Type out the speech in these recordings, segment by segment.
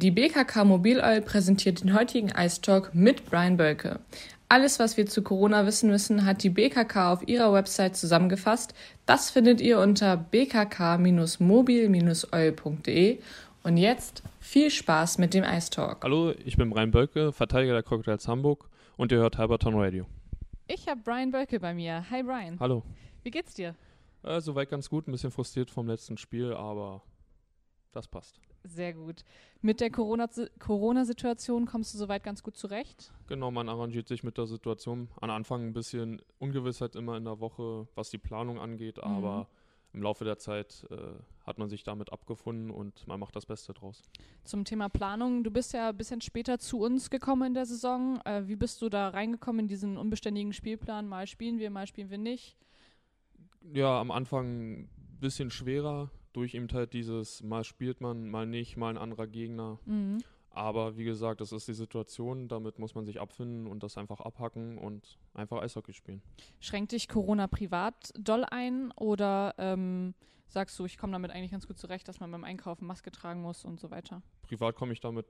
Die BKK Mobil Oil präsentiert den heutigen Ice Talk mit Brian Bölke. Alles, was wir zu Corona wissen müssen, hat die BKK auf ihrer Website zusammengefasst. Das findet ihr unter bkk-mobil-oil.de. Und jetzt viel Spaß mit dem Ice Talk. Hallo, ich bin Brian Bölke, Verteidiger der Cocktails Hamburg und ihr hört Halberton Radio. Ich habe Brian Bölke bei mir. Hi Brian. Hallo. Wie geht's dir? Äh, soweit ganz gut, ein bisschen frustriert vom letzten Spiel, aber das passt. Sehr gut. Mit der Corona-Situation kommst du soweit ganz gut zurecht? Genau, man arrangiert sich mit der Situation. Am Anfang ein bisschen Ungewissheit immer in der Woche, was die Planung angeht, mhm. aber im Laufe der Zeit äh, hat man sich damit abgefunden und man macht das Beste draus. Zum Thema Planung, du bist ja ein bisschen später zu uns gekommen in der Saison. Äh, wie bist du da reingekommen in diesen unbeständigen Spielplan? Mal spielen wir, mal spielen wir nicht. Ja, am Anfang ein bisschen schwerer durch eben halt dieses, mal spielt man, mal nicht, mal ein anderer Gegner. Mhm. Aber wie gesagt, das ist die Situation, damit muss man sich abfinden und das einfach abhacken und einfach Eishockey spielen. Schränkt dich Corona privat doll ein oder ähm, sagst du, ich komme damit eigentlich ganz gut zurecht, dass man beim Einkaufen Maske tragen muss und so weiter? Privat komme ich damit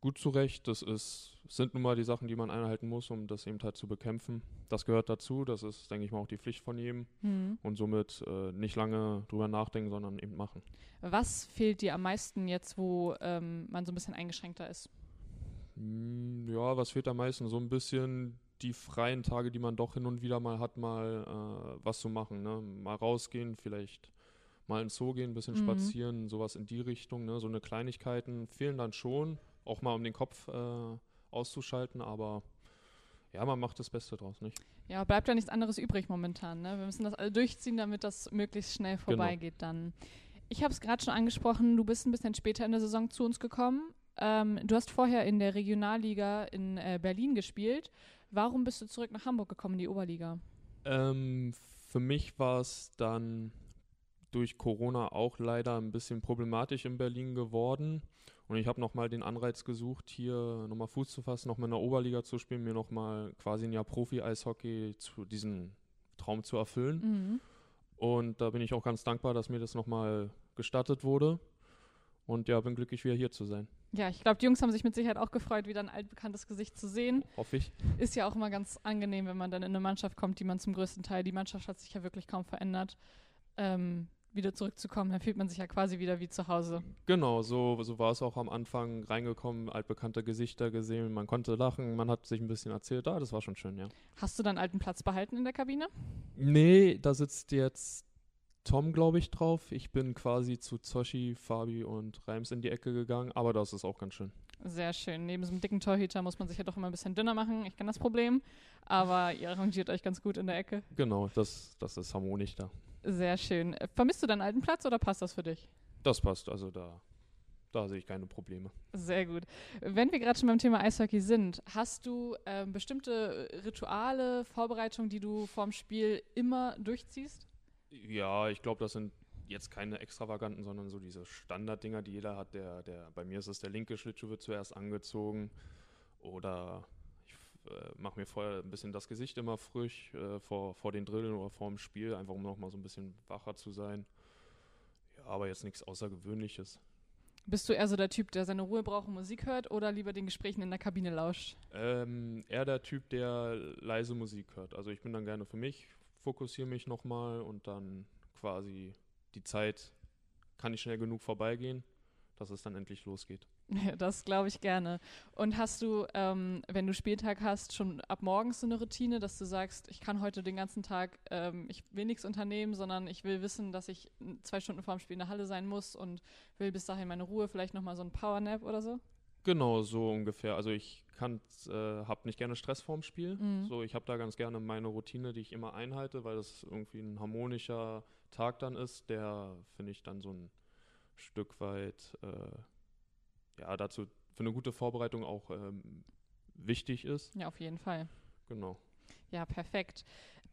gut zurecht. Das ist, sind nun mal die Sachen, die man einhalten muss, um das eben halt zu bekämpfen. Das gehört dazu. Das ist, denke ich mal, auch die Pflicht von jedem. Mhm. Und somit äh, nicht lange drüber nachdenken, sondern eben machen. Was fehlt dir am meisten jetzt, wo ähm, man so ein bisschen eingeschränkter ist? Hm, ja, was fehlt am meisten? So ein bisschen die freien Tage, die man doch hin und wieder mal hat, mal äh, was zu machen. Ne? Mal rausgehen, vielleicht mal ins Zoo gehen, ein bisschen mhm. spazieren, sowas in die Richtung. Ne? So eine Kleinigkeiten fehlen dann schon auch mal um den Kopf äh, auszuschalten, aber ja, man macht das Beste draus, nicht? Ja, bleibt ja nichts anderes übrig momentan. Ne? Wir müssen das alle durchziehen, damit das möglichst schnell genau. vorbeigeht genau. dann. Ich habe es gerade schon angesprochen, du bist ein bisschen später in der Saison zu uns gekommen. Ähm, du hast vorher in der Regionalliga in äh, Berlin gespielt. Warum bist du zurück nach Hamburg gekommen, in die Oberliga? Ähm, für mich war es dann durch Corona auch leider ein bisschen problematisch in Berlin geworden. Und ich habe nochmal den Anreiz gesucht, hier nochmal Fuß zu fassen, nochmal in der Oberliga zu spielen, mir nochmal quasi ein Jahr Profi-Eishockey zu diesen Traum zu erfüllen. Mhm. Und da bin ich auch ganz dankbar, dass mir das nochmal gestattet wurde. Und ja, bin glücklich, wieder hier zu sein. Ja, ich glaube, die Jungs haben sich mit Sicherheit auch gefreut, wieder ein altbekanntes Gesicht zu sehen. Hoffe ich. Ist ja auch immer ganz angenehm, wenn man dann in eine Mannschaft kommt, die man zum größten Teil, die Mannschaft hat sich ja wirklich kaum verändert. Ähm, wieder zurückzukommen. Dann fühlt man sich ja quasi wieder wie zu Hause. Genau, so, so war es auch am Anfang reingekommen, altbekannte Gesichter gesehen, man konnte lachen, man hat sich ein bisschen erzählt, ah, das war schon schön, ja. Hast du dann alten Platz behalten in der Kabine? Nee, da sitzt jetzt Tom, glaube ich, drauf. Ich bin quasi zu Zoshi, Fabi und Reims in die Ecke gegangen, aber das ist auch ganz schön. Sehr schön. Neben so einem dicken Torhüter muss man sich ja doch immer ein bisschen dünner machen. Ich kenne das Problem, aber ihr arrangiert euch ganz gut in der Ecke. Genau, das, das ist harmonisch da. Sehr schön. Vermisst du deinen alten Platz oder passt das für dich? Das passt, also da, da sehe ich keine Probleme. Sehr gut. Wenn wir gerade schon beim Thema Eishockey sind, hast du äh, bestimmte Rituale, Vorbereitungen, die du vorm Spiel immer durchziehst? Ja, ich glaube, das sind jetzt keine extravaganten, sondern so diese Standarddinger, die jeder hat. Der, der, bei mir ist es der linke Schlittschuh wird zuerst angezogen oder äh, mache mir vorher ein bisschen das Gesicht immer frisch äh, vor, vor den Drillen oder vor dem Spiel, einfach um nochmal so ein bisschen wacher zu sein. Ja, aber jetzt nichts Außergewöhnliches. Bist du eher so der Typ, der seine Ruhe braucht und Musik hört oder lieber den Gesprächen in der Kabine lauscht? Ähm, eher der Typ, der leise Musik hört. Also ich bin dann gerne für mich, fokussiere mich nochmal und dann quasi die Zeit kann nicht schnell genug vorbeigehen dass es dann endlich losgeht. Das glaube ich gerne. Und hast du, ähm, wenn du Spieltag hast, schon ab morgens so eine Routine, dass du sagst, ich kann heute den ganzen Tag, ähm, ich will nichts unternehmen, sondern ich will wissen, dass ich zwei Stunden vor dem Spiel in der Halle sein muss und will bis dahin meine Ruhe, vielleicht nochmal so ein Powernap oder so? Genau, so ungefähr. Also ich kann, äh, habe nicht gerne Stress vorm Spiel. Mhm. So, ich habe da ganz gerne meine Routine, die ich immer einhalte, weil das irgendwie ein harmonischer Tag dann ist, der finde ich dann so ein Stück weit äh, ja dazu für eine gute Vorbereitung auch ähm, wichtig ist. Ja, auf jeden Fall. Genau. Ja, perfekt.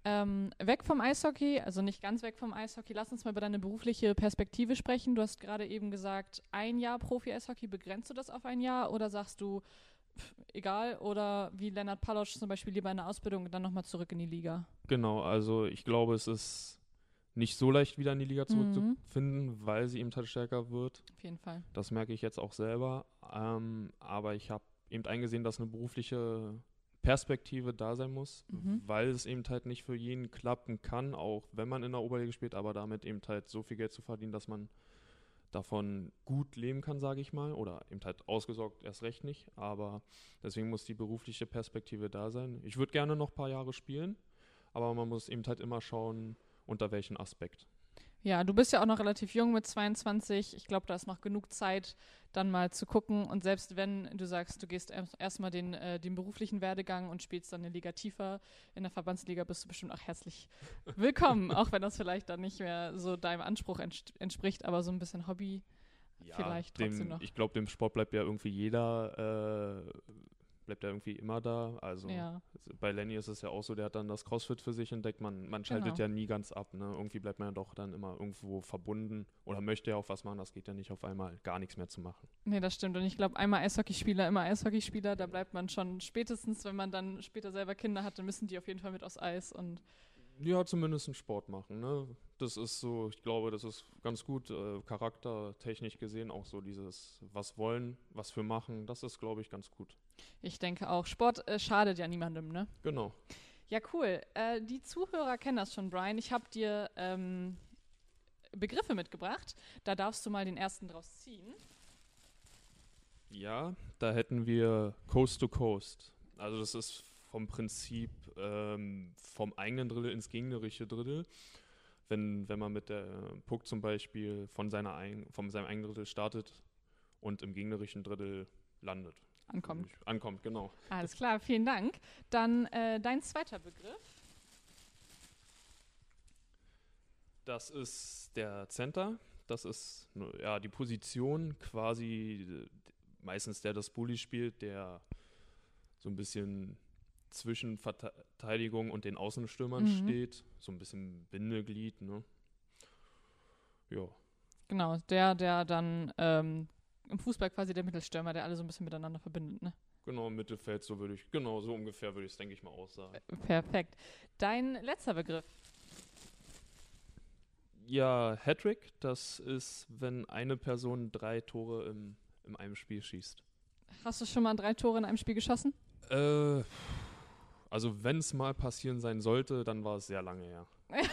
Ähm, weg vom Eishockey, also nicht ganz weg vom Eishockey, lass uns mal über deine berufliche Perspektive sprechen. Du hast gerade eben gesagt, ein Jahr Profi-Eishockey, begrenzt du das auf ein Jahr oder sagst du, pff, egal, oder wie Lennart Palosch zum Beispiel lieber eine Ausbildung und dann nochmal zurück in die Liga? Genau, also ich glaube, es ist nicht so leicht wieder in die Liga zurückzufinden, mhm. weil sie eben halt stärker wird. Auf jeden Fall. Das merke ich jetzt auch selber. Ähm, aber ich habe eben eingesehen, dass eine berufliche Perspektive da sein muss, mhm. weil es eben halt nicht für jeden klappen kann, auch wenn man in der Oberliga spielt, aber damit eben halt so viel Geld zu verdienen, dass man davon gut leben kann, sage ich mal, oder eben halt ausgesorgt erst recht nicht, aber deswegen muss die berufliche Perspektive da sein. Ich würde gerne noch ein paar Jahre spielen, aber man muss eben halt immer schauen, unter welchem Aspekt. Ja, du bist ja auch noch relativ jung mit 22. Ich glaube, da ist noch genug Zeit, dann mal zu gucken. Und selbst wenn du sagst, du gehst erstmal den, äh, den beruflichen Werdegang und spielst dann eine Liga tiefer in der Verbandsliga, bist du bestimmt auch herzlich willkommen. auch wenn das vielleicht dann nicht mehr so deinem Anspruch entspricht, aber so ein bisschen Hobby ja, vielleicht trotzdem dem, noch. Ich glaube, dem Sport bleibt ja irgendwie jeder äh, bleibt er irgendwie immer da. Also ja. bei Lenny ist es ja auch so, der hat dann das CrossFit für sich entdeckt. Man, man schaltet genau. ja nie ganz ab. Ne? Irgendwie bleibt man ja doch dann immer irgendwo verbunden oder möchte ja auch was machen. Das geht ja nicht auf einmal gar nichts mehr zu machen. Nee, das stimmt. Und ich glaube, einmal Eishockeyspieler, immer Eishockeyspieler, da bleibt man schon spätestens, wenn man dann später selber Kinder hat, dann müssen die auf jeden Fall mit aufs Eis und ja, zumindest einen Sport machen. Ne? Das ist so, ich glaube, das ist ganz gut, äh, charaktertechnisch gesehen, auch so dieses, was wollen, was für machen, das ist, glaube ich, ganz gut. Ich denke auch. Sport äh, schadet ja niemandem, ne? Genau. Ja, cool. Äh, die Zuhörer kennen das schon, Brian. Ich habe dir ähm, Begriffe mitgebracht. Da darfst du mal den ersten draus ziehen. Ja, da hätten wir Coast to Coast. Also das ist vom Prinzip ähm, vom eigenen Drittel ins gegnerische Drittel. Wenn, wenn man mit der Puck zum Beispiel von, seiner ein, von seinem eigenen Drittel startet und im gegnerischen Drittel landet. Ankommt. Ankommt, genau. Alles klar, vielen Dank. Dann äh, dein zweiter Begriff. Das ist der Center. Das ist ja die Position quasi meistens der das Bully spielt, der so ein bisschen zwischen Verteidigung und den Außenstürmern mhm. steht. So ein bisschen Bindeglied, ne? Ja. Genau, der, der dann ähm, im Fußball quasi der Mittelstürmer, der alle so ein bisschen miteinander verbindet, ne? Genau, im Mittelfeld, so würde ich, genau, so ungefähr würde ich es, denke ich mal, aussagen. Äh, perfekt. Dein letzter Begriff. Ja, Hattrick, das ist, wenn eine Person drei Tore im, in einem Spiel schießt. Hast du schon mal drei Tore in einem Spiel geschossen? Äh, also wenn es mal passieren sein sollte, dann war es sehr lange her.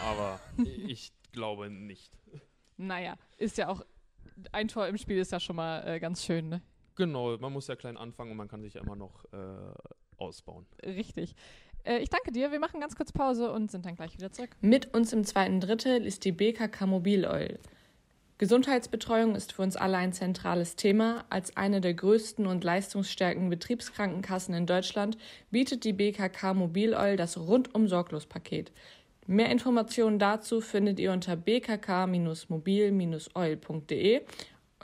Aber ich glaube nicht. Naja, ist ja auch, ein Tor im Spiel ist ja schon mal äh, ganz schön, ne? Genau, man muss ja klein anfangen und man kann sich ja immer noch äh, ausbauen. Richtig. Äh, ich danke dir. Wir machen ganz kurz Pause und sind dann gleich wieder zurück. Mit uns im zweiten Drittel ist die BKK Mobil Oil. Gesundheitsbetreuung ist für uns alle ein zentrales Thema. Als eine der größten und leistungsstärken Betriebskrankenkassen in Deutschland bietet die BKK Mobil Oil das rundum sorglos Paket. Mehr Informationen dazu findet ihr unter bkk-mobil-oil.de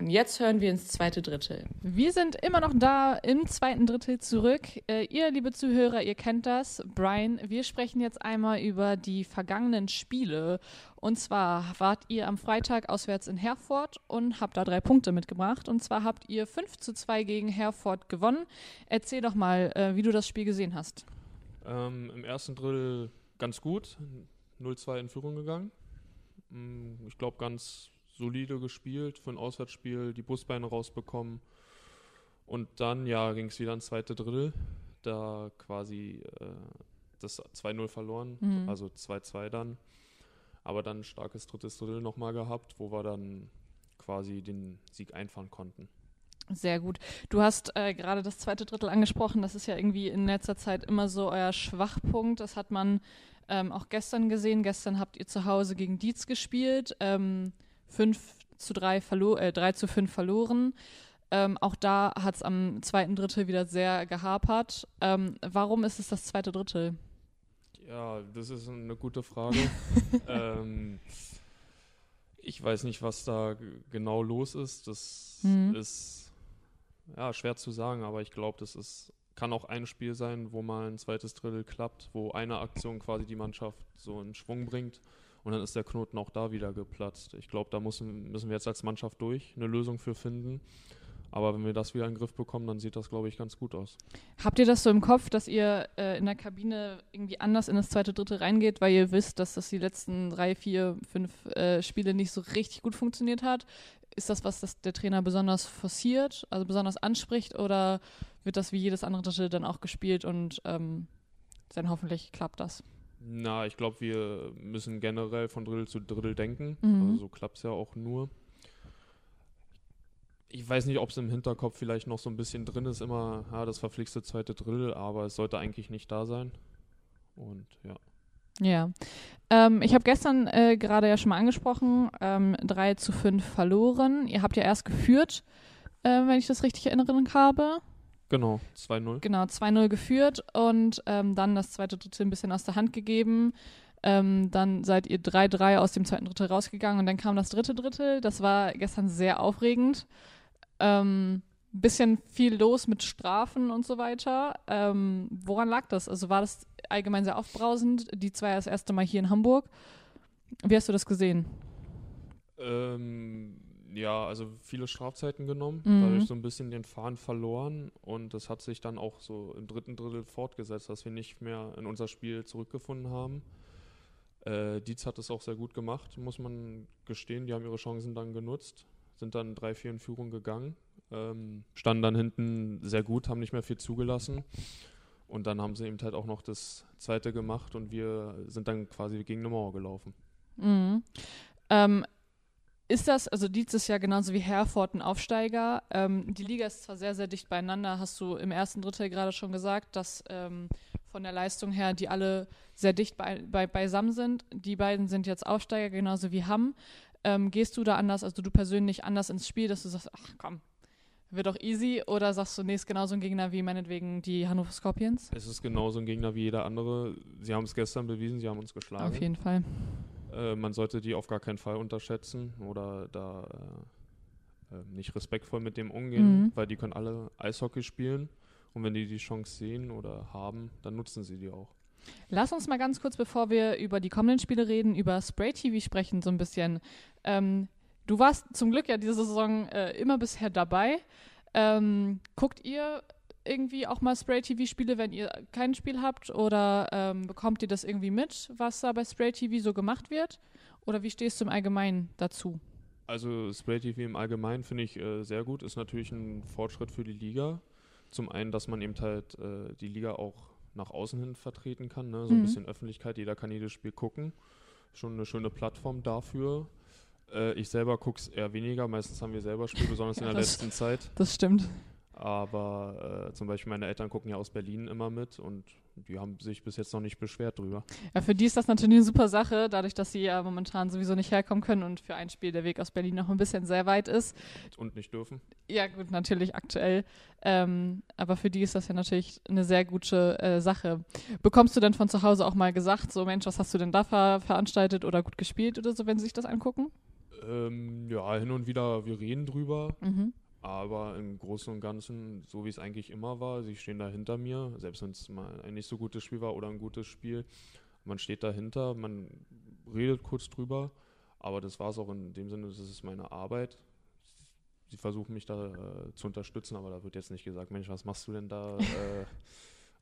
und jetzt hören wir ins zweite Drittel. Wir sind immer noch da im zweiten Drittel zurück. Äh, ihr, liebe Zuhörer, ihr kennt das. Brian, wir sprechen jetzt einmal über die vergangenen Spiele. Und zwar wart ihr am Freitag auswärts in Herford und habt da drei Punkte mitgebracht. Und zwar habt ihr 5 zu 2 gegen Herford gewonnen. Erzähl doch mal, äh, wie du das Spiel gesehen hast. Ähm, Im ersten Drittel ganz gut. 0-2 in Führung gegangen. Mm, ich glaube, ganz solide gespielt, für ein Auswärtsspiel die Busbeine rausbekommen. Und dann, ja, ging es wieder ins zweite Drittel. Da quasi äh, das 2-0 verloren, mhm. also 2-2 dann. Aber dann ein starkes drittes Drittel nochmal gehabt, wo wir dann quasi den Sieg einfahren konnten. Sehr gut. Du hast äh, gerade das zweite Drittel angesprochen. Das ist ja irgendwie in letzter Zeit immer so euer Schwachpunkt. Das hat man ähm, auch gestern gesehen. Gestern habt ihr zu Hause gegen Dietz gespielt. Ähm, 5 zu 3, verlo äh, 3 zu 5 verloren. Ähm, auch da hat es am zweiten Drittel wieder sehr gehapert. Ähm, warum ist es das zweite Drittel? Ja, das ist eine gute Frage. ähm, ich weiß nicht, was da genau los ist. Das mhm. ist ja schwer zu sagen, aber ich glaube, das ist kann auch ein Spiel sein, wo mal ein zweites Drittel klappt, wo eine Aktion quasi die Mannschaft so in Schwung bringt und dann ist der Knoten auch da wieder geplatzt. Ich glaube, da müssen, müssen wir jetzt als Mannschaft durch, eine Lösung für finden. Aber wenn wir das wieder in den Griff bekommen, dann sieht das, glaube ich, ganz gut aus. Habt ihr das so im Kopf, dass ihr äh, in der Kabine irgendwie anders in das zweite, dritte reingeht, weil ihr wisst, dass das die letzten drei, vier, fünf äh, Spiele nicht so richtig gut funktioniert hat? Ist das was, das der Trainer besonders forciert, also besonders anspricht, oder wird das wie jedes andere Drittel dann auch gespielt und ähm, dann hoffentlich klappt das? Na, ich glaube, wir müssen generell von Drittel zu Drittel denken. Mhm. Also so klappt es ja auch nur. Ich weiß nicht, ob es im Hinterkopf vielleicht noch so ein bisschen drin ist, immer, ja, das verpflichtete zweite Drittel, aber es sollte eigentlich nicht da sein. Und ja. Ja. Ähm, ich habe gestern äh, gerade ja schon mal angesprochen, ähm, 3 zu 5 verloren. Ihr habt ja erst geführt, äh, wenn ich das richtig erinnern habe. Genau, 2-0. Genau, 2-0 geführt und ähm, dann das zweite Drittel ein bisschen aus der Hand gegeben. Ähm, dann seid ihr 3-3 aus dem zweiten Drittel rausgegangen und dann kam das dritte Drittel. Das war gestern sehr aufregend. Ähm, bisschen viel los mit Strafen und so weiter. Ähm, woran lag das? Also war das allgemein sehr aufbrausend? Die zwei das erste Mal hier in Hamburg. Wie hast du das gesehen? Ähm, ja, also viele Strafzeiten genommen, Mhm. dadurch so ein bisschen den Faden verloren und das hat sich dann auch so im dritten Drittel fortgesetzt, dass wir nicht mehr in unser Spiel zurückgefunden haben. Äh, Dietz hat es auch sehr gut gemacht, muss man gestehen. Die haben ihre Chancen dann genutzt, sind dann 3-4 in Führung gegangen, ähm, standen dann hinten sehr gut, haben nicht mehr viel zugelassen. Und dann haben sie eben halt auch noch das zweite gemacht und wir sind dann quasi gegen eine Mauer gelaufen. Mhm. Ähm, ist das, also Dietz ist ja genauso wie Herford ein Aufsteiger. Ähm, die Liga ist zwar sehr, sehr dicht beieinander, hast du im ersten Drittel gerade schon gesagt, dass ähm, von der Leistung her die alle sehr dicht bei, bei, beisammen sind. Die beiden sind jetzt Aufsteiger, genauso wie Hamm. Ähm, gehst du da anders, also du persönlich anders ins Spiel, dass du sagst, ach komm, wird doch easy, oder sagst du, nee, ist genauso ein Gegner wie meinetwegen die Hannover Scorpions? Es ist genauso ein Gegner wie jeder andere. Sie haben es gestern bewiesen, sie haben uns geschlagen. Auf jeden Fall. Äh, man sollte die auf gar keinen Fall unterschätzen oder da äh, äh, nicht respektvoll mit dem umgehen, Mhm. weil die können alle Eishockey spielen und wenn die die Chance sehen oder haben, dann nutzen sie die auch. Lass uns mal ganz kurz, bevor wir über die kommenden Spiele reden, über Spray TV sprechen, so ein bisschen. Ähm, du warst zum Glück ja diese Saison äh, immer bisher dabei. Ähm, guckt ihr irgendwie auch mal Spray TV-Spiele, wenn ihr kein Spiel habt? Oder ähm, bekommt ihr das irgendwie mit, was da bei Spray TV so gemacht wird? Oder wie stehst du im Allgemeinen dazu? Also Spray TV im Allgemeinen finde ich äh, sehr gut, ist natürlich ein Fortschritt für die Liga. Zum einen, dass man eben halt äh, die Liga auch nach außen hin vertreten kann, ne? so ein Mhm. bisschen Öffentlichkeit, jeder kann jedes Spiel gucken. Schon eine schöne Plattform dafür. Äh, ich selber gucke es eher weniger, meistens haben wir selber Spiele, besonders in der das- letzten Zeit. Das stimmt. Aber äh, zum Beispiel meine Eltern gucken ja aus Berlin immer mit und die haben sich bis jetzt noch nicht beschwert drüber. Ja, für die ist das natürlich eine super Sache, dadurch, dass sie ja momentan sowieso nicht herkommen können und für ein Spiel der Weg aus Berlin noch ein bisschen sehr weit ist. Und nicht dürfen. Ja, gut, natürlich aktuell. Ähm, aber für die ist das ja natürlich eine sehr gute äh, Sache. Bekommst du denn von zu Hause auch mal gesagt, so Mensch, was hast du denn da ver veranstaltet oder gut gespielt oder so, wenn sie sich das angucken? Ähm, ja, hin und wieder, wir reden drüber. Mhm. Aber im Großen und Ganzen, so wie es eigentlich immer war, sie stehen da hinter mir, selbst wenn es mal ein nicht so gutes Spiel war oder ein gutes Spiel, man steht dahinter, man redet kurz drüber, aber das war es auch in dem Sinne, das ist meine Arbeit. Sie versuchen mich da äh, zu unterstützen, aber da wird jetzt nicht gesagt, Mensch, was machst du denn da äh,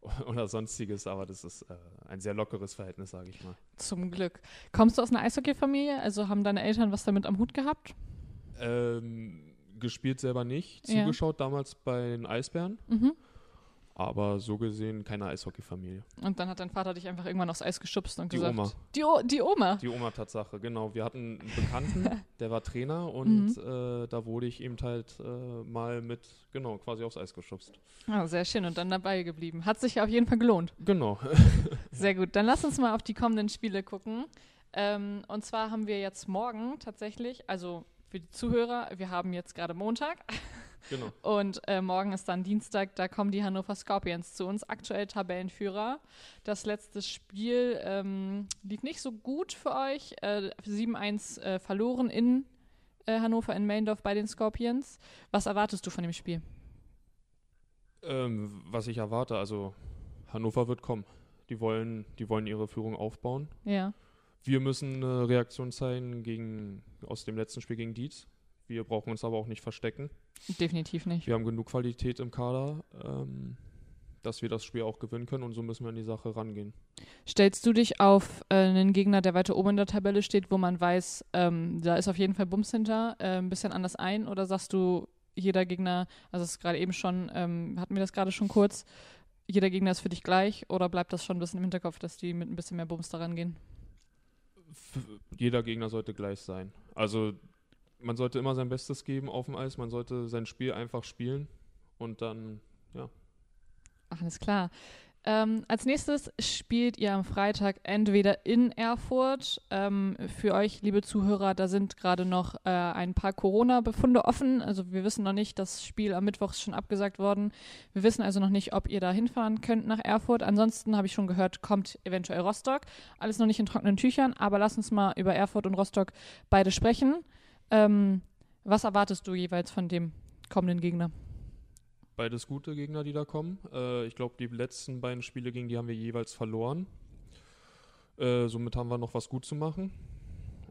oder sonstiges, aber das ist äh, ein sehr lockeres Verhältnis, sage ich mal. Zum Glück. Kommst du aus einer Eishockey-Familie? Also haben deine Eltern was damit am Hut gehabt? Ähm, gespielt selber nicht, Ja. zugeschaut damals bei den Eisbären, Mhm. aber so gesehen keine Eishockey-Familie. Und dann hat dein Vater dich einfach irgendwann aufs Eis geschubst und Die gesagt: Oma. Die, o die Oma. Die Oma-Tatsache, genau. Wir hatten einen Bekannten, der war Trainer und Mhm. äh, da wurde ich eben halt äh, mal mit, genau, quasi aufs Eis geschubst. Ah, sehr schön und dann dabei geblieben. Hat sich auf jeden Fall gelohnt. Genau. Sehr gut, dann lass uns mal auf die kommenden Spiele gucken. Ähm, und zwar haben wir jetzt morgen tatsächlich, also für die Zuhörer, wir haben jetzt gerade Montag genau. und äh, morgen ist dann Dienstag, da kommen die Hannover Scorpions zu uns, aktuell Tabellenführer. Das letzte Spiel ähm, lief nicht so gut für euch, äh, 7-1 äh, verloren in äh, Hannover in Meldorf bei den Scorpions. Was erwartest du von dem Spiel? Ähm, was ich erwarte, also Hannover wird kommen. Die wollen, die wollen ihre Führung aufbauen. Ja. Wir müssen eine Reaktion zeigen gegen, aus dem letzten Spiel gegen Dietz. Wir brauchen uns aber auch nicht verstecken. Definitiv nicht. Wir haben genug Qualität im Kader, ähm, dass wir das Spiel auch gewinnen können und so müssen wir an die Sache rangehen. Stellst du dich auf äh, einen Gegner, der weiter oben in der Tabelle steht, wo man weiß, ähm, da ist auf jeden Fall Bums hinter, äh, ein bisschen anders ein? Oder sagst du, jeder Gegner, also es ist gerade eben schon, ähm, hatten wir das gerade schon kurz, jeder Gegner ist für dich gleich oder bleibt das schon ein bisschen im Hinterkopf, dass die mit ein bisschen mehr Bums daran gehen? Jeder Gegner sollte gleich sein. Also man sollte immer sein Bestes geben auf dem Eis, man sollte sein Spiel einfach spielen und dann, ja. Ach, alles klar. Ähm, als nächstes spielt ihr am Freitag entweder in Erfurt. Ähm, für euch, liebe Zuhörer, da sind gerade noch äh, ein paar Corona-Befunde offen. Also wir wissen noch nicht, das Spiel am Mittwoch ist schon abgesagt worden. Wir wissen also noch nicht, ob ihr da hinfahren könnt nach Erfurt. Ansonsten habe ich schon gehört, kommt eventuell Rostock. Alles noch nicht in trockenen Tüchern, aber lass uns mal über Erfurt und Rostock beide sprechen. Ähm, was erwartest du jeweils von dem kommenden Gegner? Beides gute Gegner, die da kommen. Äh, ich glaube, die letzten beiden Spiele gegen die haben wir jeweils verloren. Äh, somit haben wir noch was gut zu machen.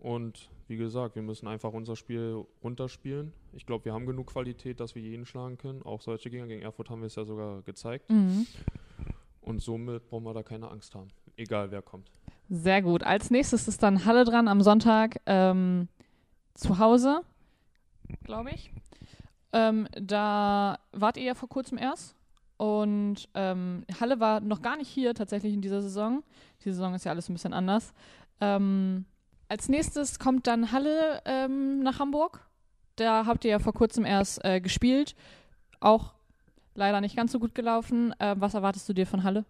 Und wie gesagt, wir müssen einfach unser Spiel runterspielen. Ich glaube, wir haben genug Qualität, dass wir jeden schlagen können. Auch solche Gegner gegen Erfurt haben wir es ja sogar gezeigt. Mhm. Und somit brauchen wir da keine Angst haben. Egal wer kommt. Sehr gut. Als nächstes ist dann Halle dran am Sonntag. Ähm, zu Hause, glaube ich. Ähm, da wart ihr ja vor kurzem erst. Und ähm, Halle war noch gar nicht hier tatsächlich in dieser Saison. Die Saison ist ja alles ein bisschen anders. Ähm, als nächstes kommt dann Halle ähm, nach Hamburg. Da habt ihr ja vor kurzem erst äh, gespielt. Auch leider nicht ganz so gut gelaufen. Äh, was erwartest du dir von Halle?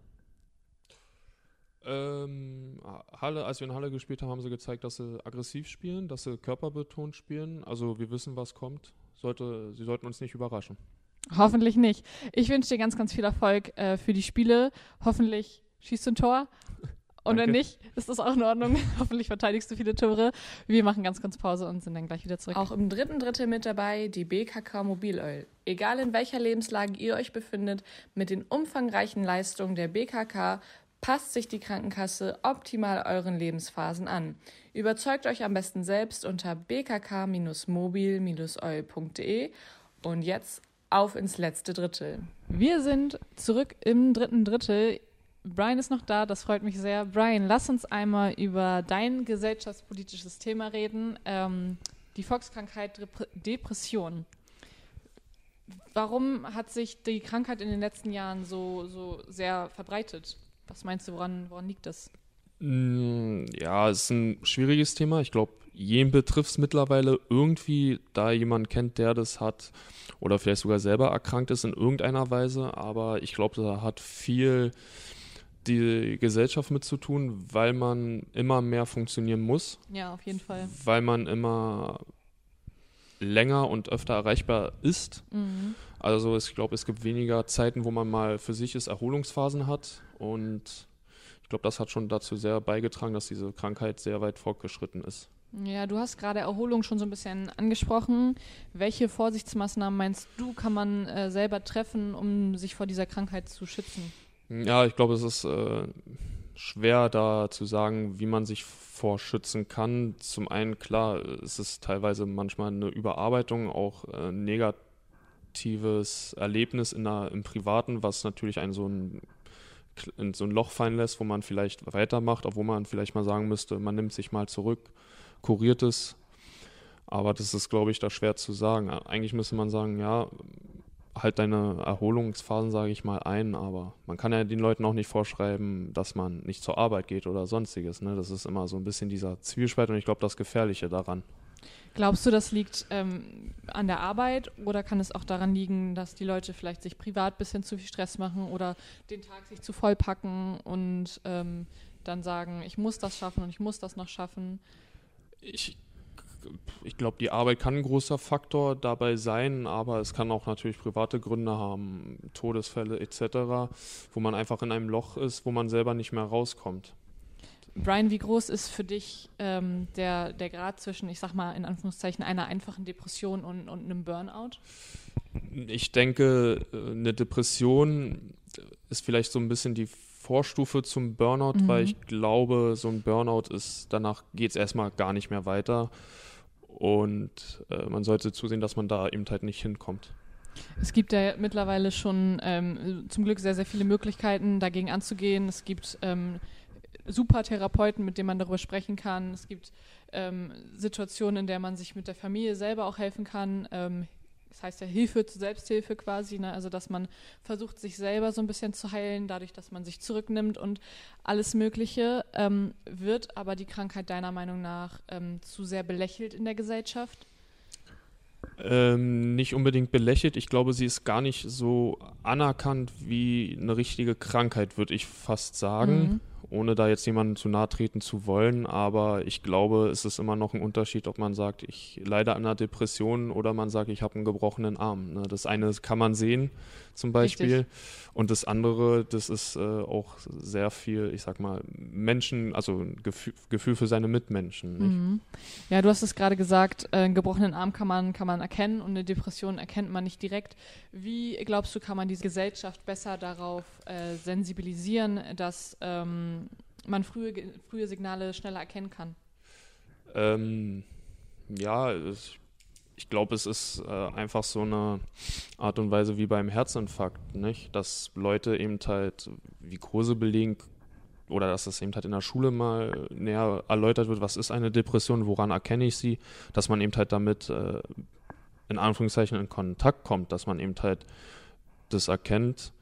Ähm, Halle, als wir in Halle gespielt haben, haben sie gezeigt, dass sie aggressiv spielen, dass sie körperbetont spielen. Also wir wissen, was kommt. Sollte, sie sollten uns nicht überraschen. Hoffentlich nicht. Ich wünsche dir ganz, ganz viel Erfolg äh, für die Spiele. Hoffentlich schießt du ein Tor. Und wenn nicht, ist das auch in Ordnung. Hoffentlich verteidigst du viele Tore. Wir machen ganz kurz Pause und sind dann gleich wieder zurück. Auch im dritten Drittel mit dabei die BKK Mobilöl. Egal in welcher Lebenslage ihr euch befindet, mit den umfangreichen Leistungen der BKK Passt sich die Krankenkasse optimal euren Lebensphasen an. Überzeugt euch am besten selbst unter bkk-mobil-eu.de und jetzt auf ins letzte Drittel. Wir sind zurück im dritten Drittel. Brian ist noch da, das freut mich sehr. Brian, lass uns einmal über dein gesellschaftspolitisches Thema reden. Ähm, die Volkskrankheit Depression. Warum hat sich die Krankheit in den letzten Jahren so, so sehr verbreitet? Was meinst du, woran, woran liegt das? Mm, ja, es ist ein schwieriges Thema. Ich glaube, jeden betrifft es mittlerweile irgendwie, da jemand kennt, der das hat oder vielleicht sogar selber erkrankt ist in irgendeiner Weise. Aber ich glaube, da hat viel die Gesellschaft mit zu tun, weil man immer mehr funktionieren muss. Ja, auf jeden Fall. Weil man immer länger und öfter erreichbar ist. Mhm. Also ich glaube, es gibt weniger Zeiten, wo man mal für sich ist, Erholungsphasen hat. Und ich glaube, das hat schon dazu sehr beigetragen, dass diese Krankheit sehr weit fortgeschritten ist. Ja, du hast gerade Erholung schon so ein bisschen angesprochen. Welche Vorsichtsmaßnahmen meinst du, kann man äh, selber treffen, um sich vor dieser Krankheit zu schützen? Ja, ich glaube, es ist äh, schwer da zu sagen, wie man sich vorschützen kann. Zum einen, klar, es ist teilweise manchmal eine Überarbeitung, auch äh, negatives Erlebnis in der, im Privaten, was natürlich einen so ein in so ein Loch fallen lässt, wo man vielleicht weitermacht, obwohl man vielleicht mal sagen müsste, man nimmt sich mal zurück, kuriert es. Aber das ist, glaube ich, da schwer zu sagen. Eigentlich müsste man sagen, ja, halt deine Erholungsphasen, sage ich mal, ein, aber man kann ja den Leuten auch nicht vorschreiben, dass man nicht zur Arbeit geht oder sonstiges. Ne? Das ist immer so ein bisschen dieser Zwiespalt und ich glaube, das Gefährliche daran. Glaubst du, das liegt ähm, an der Arbeit oder kann es auch daran liegen, dass die Leute vielleicht sich privat ein bisschen zu viel Stress machen oder den Tag sich zu voll packen und ähm, dann sagen, ich muss das schaffen und ich muss das noch schaffen? Ich, ich glaube, die Arbeit kann ein großer Faktor dabei sein, aber es kann auch natürlich private Gründe haben, Todesfälle etc., wo man einfach in einem Loch ist, wo man selber nicht mehr rauskommt. Brian, wie groß ist für dich ähm, der, der Grad zwischen, ich sag mal, in Anführungszeichen, einer einfachen Depression und, und einem Burnout? Ich denke, eine Depression ist vielleicht so ein bisschen die Vorstufe zum Burnout, mhm. weil ich glaube, so ein Burnout ist, danach geht es erstmal gar nicht mehr weiter. und äh, man sollte zusehen, dass man da eben halt nicht hinkommt. Es gibt ja mittlerweile schon ähm, zum Glück sehr, sehr viele Möglichkeiten, dagegen anzugehen. Es gibt ähm, super Therapeuten, mit denen man darüber sprechen kann. Es gibt ähm, Situationen, in der man sich mit der Familie selber auch helfen kann. Ähm, das heißt ja Hilfe zur Selbsthilfe quasi, ne? also dass man versucht, sich selber so ein bisschen zu heilen, dadurch, dass man sich zurücknimmt und alles Mögliche. Ähm, wird aber die Krankheit deiner Meinung nach ähm, zu sehr belächelt in der Gesellschaft? Ähm, nicht unbedingt belächelt. Ich glaube, sie ist gar nicht so anerkannt wie eine richtige Krankheit, würde ich fast sagen. Mhm ohne da jetzt jemanden zu nahe treten zu wollen, aber ich glaube, es ist immer noch ein Unterschied, ob man sagt, ich leide an einer Depression oder man sagt, ich habe einen gebrochenen Arm. Ne? Das eine kann man sehen, zum Beispiel, Richtig. und das andere, das ist äh, auch sehr viel, ich sag mal, Menschen, also Gefühl, Gefühl für seine Mitmenschen. Mhm. Ja, du hast es gerade gesagt, äh, einen gebrochenen Arm kann man, kann man erkennen und eine Depression erkennt man nicht direkt. Wie glaubst du, kann man diese Gesellschaft besser darauf äh, sensibilisieren, dass ähm, man frühe, frühe Signale schneller erkennen kann? Ähm, ja, ich, ich glaube, es ist äh, einfach so eine Art und Weise wie beim Herzinfarkt, nicht? Dass Leute eben halt wie Kurse belegen oder dass das eben halt in der Schule mal näher erläutert wird, was ist eine Depression, woran erkenne ich sie, dass man eben halt damit äh, in Anführungszeichen in Kontakt kommt, dass man eben halt das erkennt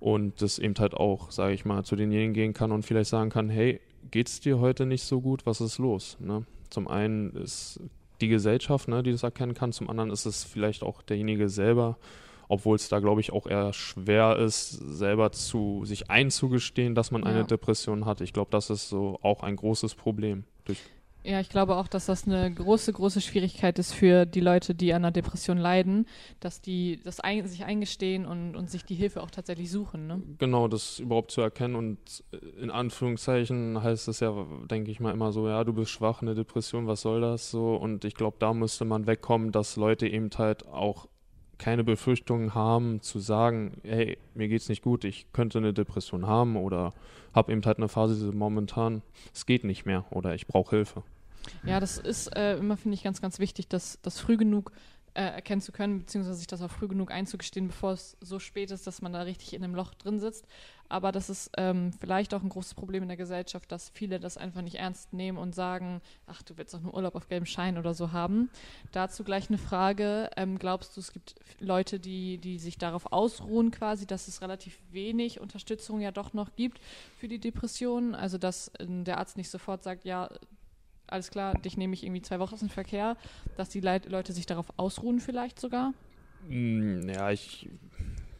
und das eben halt auch, sage ich mal, zu denjenigen gehen kann und vielleicht sagen kann, hey, geht's dir heute nicht so gut, was ist los? Ne? Zum einen ist die Gesellschaft, ne, die das erkennen kann, zum anderen ist es vielleicht auch derjenige selber, obwohl es da, glaube ich, auch eher schwer ist, selber zu sich einzugestehen, dass man ja. eine Depression hat. Ich glaube, das ist so auch ein großes Problem. Durch ja, ich glaube auch, dass das eine große, große Schwierigkeit ist für die Leute, die an einer Depression leiden, dass die das ein, sich eingestehen und, und sich die Hilfe auch tatsächlich suchen. Ne? Genau, das überhaupt zu erkennen und in Anführungszeichen heißt es ja, denke ich mal, immer so, ja, du bist schwach, eine Depression, was soll das so? Und ich glaube, da müsste man wegkommen, dass Leute eben halt auch keine Befürchtungen haben, zu sagen, hey, mir geht's nicht gut, ich könnte eine Depression haben oder habe eben halt eine Phase momentan, es geht nicht mehr oder ich brauche Hilfe. Ja, das ist äh, immer, finde ich, ganz, ganz wichtig, dass das früh genug äh, erkennen zu können, beziehungsweise sich das auch früh genug einzugestehen, bevor es so spät ist, dass man da richtig in einem Loch drin sitzt. Aber das ist ähm, vielleicht auch ein großes Problem in der Gesellschaft, dass viele das einfach nicht ernst nehmen und sagen, ach, du willst doch nur Urlaub auf gelbem Schein oder so haben. Dazu gleich eine Frage. Ähm, glaubst du, es gibt Leute, die, die sich darauf ausruhen quasi, dass es relativ wenig Unterstützung ja doch noch gibt für die Depressionen? Also, dass äh, der Arzt nicht sofort sagt, ja, alles klar, dich nehme ich irgendwie zwei Wochen aus dem Verkehr, dass die Leit Leute sich darauf ausruhen vielleicht sogar? Mm, ja, ich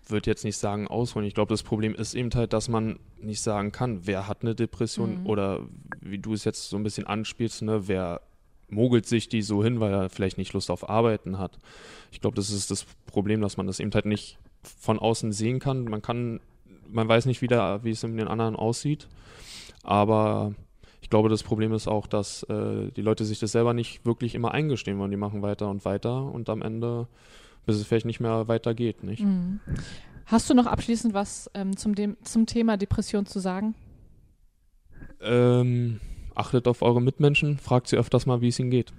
würde jetzt nicht sagen ausruhen. Ich glaube, das Problem ist eben halt, dass man nicht sagen kann, wer hat eine Depression mhm. oder wie du es jetzt so ein bisschen anspielst, ne, wer mogelt sich die so hin, weil er vielleicht nicht Lust auf Arbeiten hat. Ich glaube, das ist das Problem, dass man das eben halt nicht von außen sehen kann. Man kann, man weiß nicht wieder, wie es in den anderen aussieht, aber ich glaube, das Problem ist auch, dass äh, die Leute sich das selber nicht wirklich immer eingestehen wollen. Die machen weiter und weiter und am Ende, bis es vielleicht nicht mehr weitergeht. Nicht? Mhm. Hast du noch abschließend was ähm, zum, dem, zum Thema Depression zu sagen? Ähm, achtet auf eure Mitmenschen, fragt sie öfters mal, wie es ihnen geht.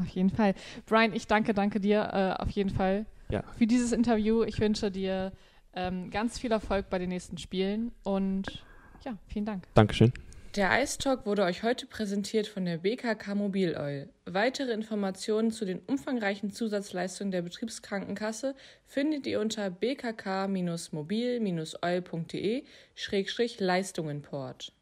Auf jeden Fall. Brian, ich danke, danke dir äh, auf jeden Fall ja. für dieses Interview. Ich wünsche dir ähm, ganz viel Erfolg bei den nächsten Spielen und ja, vielen Dank. Dankeschön. Der Ice Talk wurde euch heute präsentiert von der BKK Mobil Oil. Weitere Informationen zu den umfangreichen Zusatzleistungen der Betriebskrankenkasse findet ihr unter bkk-mobil-oil.de-leistungenport.